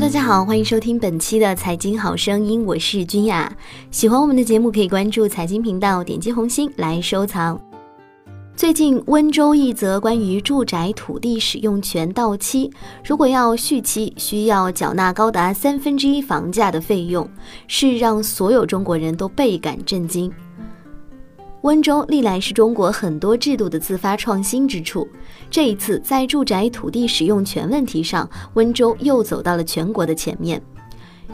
大家好，欢迎收听本期的财经好声音，我是君雅。喜欢我们的节目，可以关注财经频道，点击红心来收藏。最近温州一则关于住宅土地使用权到期，如果要续期，需要缴纳高达三分之一房价的费用，是让所有中国人都倍感震惊。温州历来是中国很多制度的自发创新之处，这一次在住宅土地使用权问题上，温州又走到了全国的前面。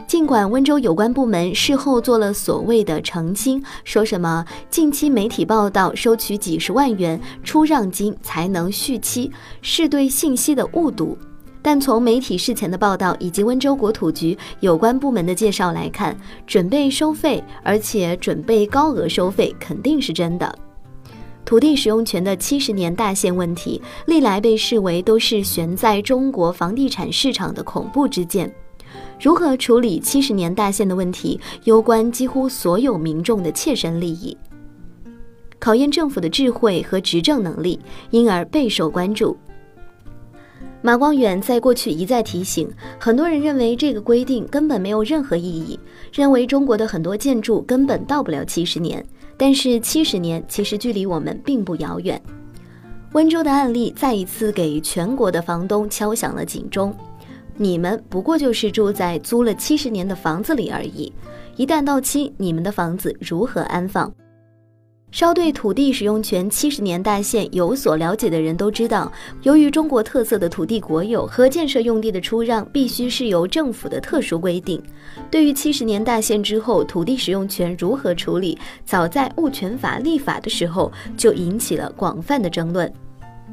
尽管温州有关部门事后做了所谓的澄清，说什么近期媒体报道收取几十万元出让金才能续期，是对信息的误读，但从媒体事前的报道以及温州国土局有关部门的介绍来看，准备收费，而且准备高额收费，肯定是真的。土地使用权的七十年大限问题，历来被视为都是悬在中国房地产市场的恐怖之剑。如何处理七十年大限的问题，攸关几乎所有民众的切身利益，考验政府的智慧和执政能力，因而备受关注。马光远在过去一再提醒，很多人认为这个规定根本没有任何意义，认为中国的很多建筑根本到不了七十年。但是七十年其实距离我们并不遥远。温州的案例再一次给全国的房东敲响了警钟。你们不过就是住在租了七十年的房子里而已，一旦到期，你们的房子如何安放？稍对土地使用权七十年大限有所了解的人都知道，由于中国特色的土地国有和建设用地的出让必须是由政府的特殊规定。对于七十年大限之后土地使用权如何处理，早在物权法立法的时候就引起了广泛的争论。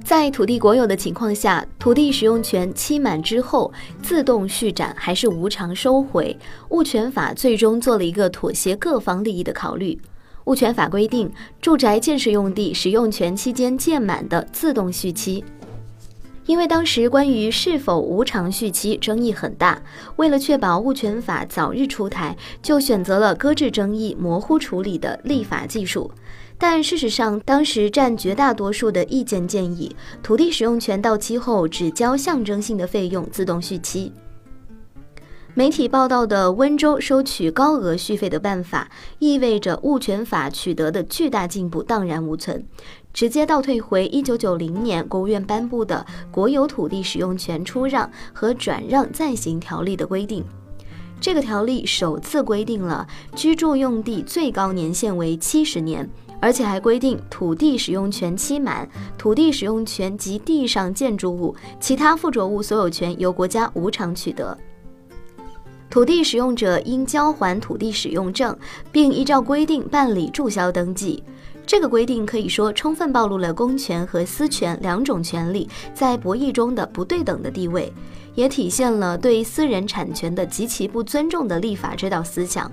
在土地国有的情况下，土地使用权期满之后自动续展还是无偿收回？物权法最终做了一个妥协各方利益的考虑。物权法规定，住宅建设用地使用权期间届满的自动续期。因为当时关于是否无偿续期争议很大，为了确保物权法早日出台，就选择了搁置争议、模糊处理的立法技术。但事实上，当时占绝大多数的意见建议，土地使用权到期后只交象征性的费用，自动续期。媒体报道的温州收取高额续费的办法，意味着物权法取得的巨大进步荡然无存，直接倒退回一九九零年国务院颁布的《国有土地使用权出让和转让暂行条例》的规定。这个条例首次规定了居住用地最高年限为七十年。而且还规定，土地使用权期满，土地使用权及地上建筑物、其他附着物所有权由国家无偿取得。土地使用者应交还土地使用证，并依照规定办理注销登记。这个规定可以说充分暴露了公权和私权两种权利在博弈中的不对等的地位，也体现了对私人产权的极其不尊重的立法指导思想。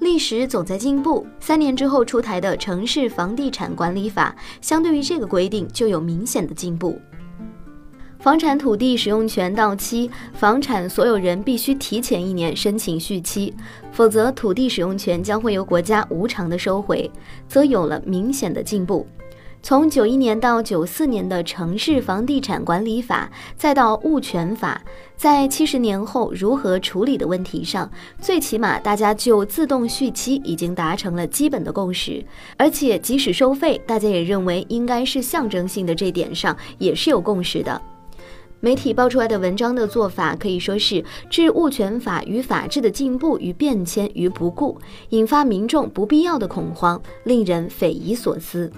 历史总在进步。三年之后出台的《城市房地产管理法》，相对于这个规定就有明显的进步。房产土地使用权到期，房产所有人必须提前一年申请续期，否则土地使用权将会由国家无偿的收回，则有了明显的进步。从九一年到九四年的城市房地产管理法，再到物权法，在七十年后如何处理的问题上，最起码大家就自动续期已经达成了基本的共识。而且即使收费，大家也认为应该是象征性的，这点上也是有共识的。媒体爆出来的文章的做法，可以说是置物权法与法治的进步与变迁于不顾，引发民众不必要的恐慌，令人匪夷所思。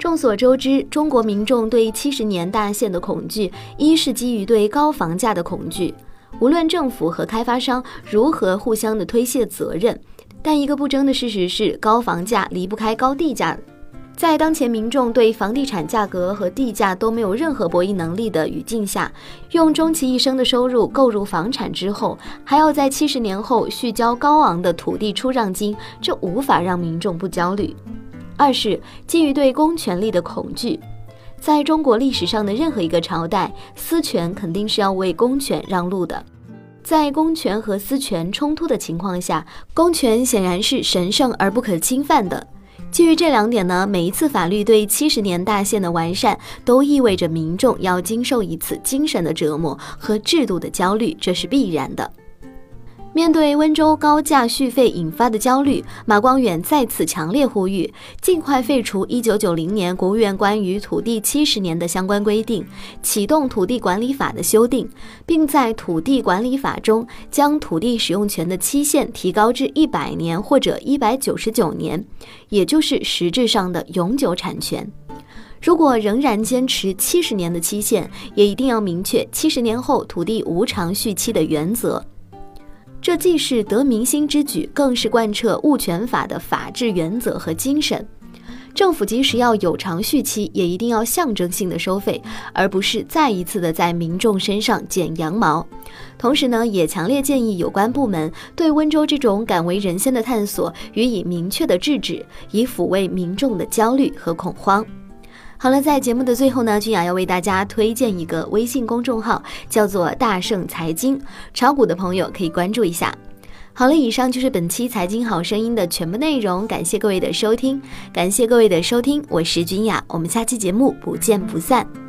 众所周知，中国民众对七十年大限的恐惧，一是基于对高房价的恐惧。无论政府和开发商如何互相的推卸责任，但一个不争的事实是，高房价离不开高地价。在当前民众对房地产价格和地价都没有任何博弈能力的语境下，用终其一生的收入购入房产之后，还要在七十年后续交高昂的土地出让金，这无法让民众不焦虑。二是基于对公权力的恐惧，在中国历史上的任何一个朝代，私权肯定是要为公权让路的。在公权和私权冲突的情况下，公权显然是神圣而不可侵犯的。基于这两点呢，每一次法律对七十年大限的完善，都意味着民众要经受一次精神的折磨和制度的焦虑，这是必然的。面对温州高价续费引发的焦虑，马光远再次强烈呼吁，尽快废除1990年国务院关于土地七十年的相关规定，启动土地管理法的修订，并在土地管理法中将土地使用权的期限提高至一百年或者一百九十九年，也就是实质上的永久产权。如果仍然坚持七十年的期限，也一定要明确七十年后土地无偿续期的原则。这既是得民心之举，更是贯彻物权法的法治原则和精神。政府即使要有偿续期，也一定要象征性的收费，而不是再一次的在民众身上剪羊毛。同时呢，也强烈建议有关部门对温州这种敢为人先的探索予以明确的制止，以抚慰民众的焦虑和恐慌。好了，在节目的最后呢，君雅要为大家推荐一个微信公众号，叫做“大圣财经”，炒股的朋友可以关注一下。好了，以上就是本期《财经好声音》的全部内容，感谢各位的收听，感谢各位的收听，我是君雅，我们下期节目不见不散。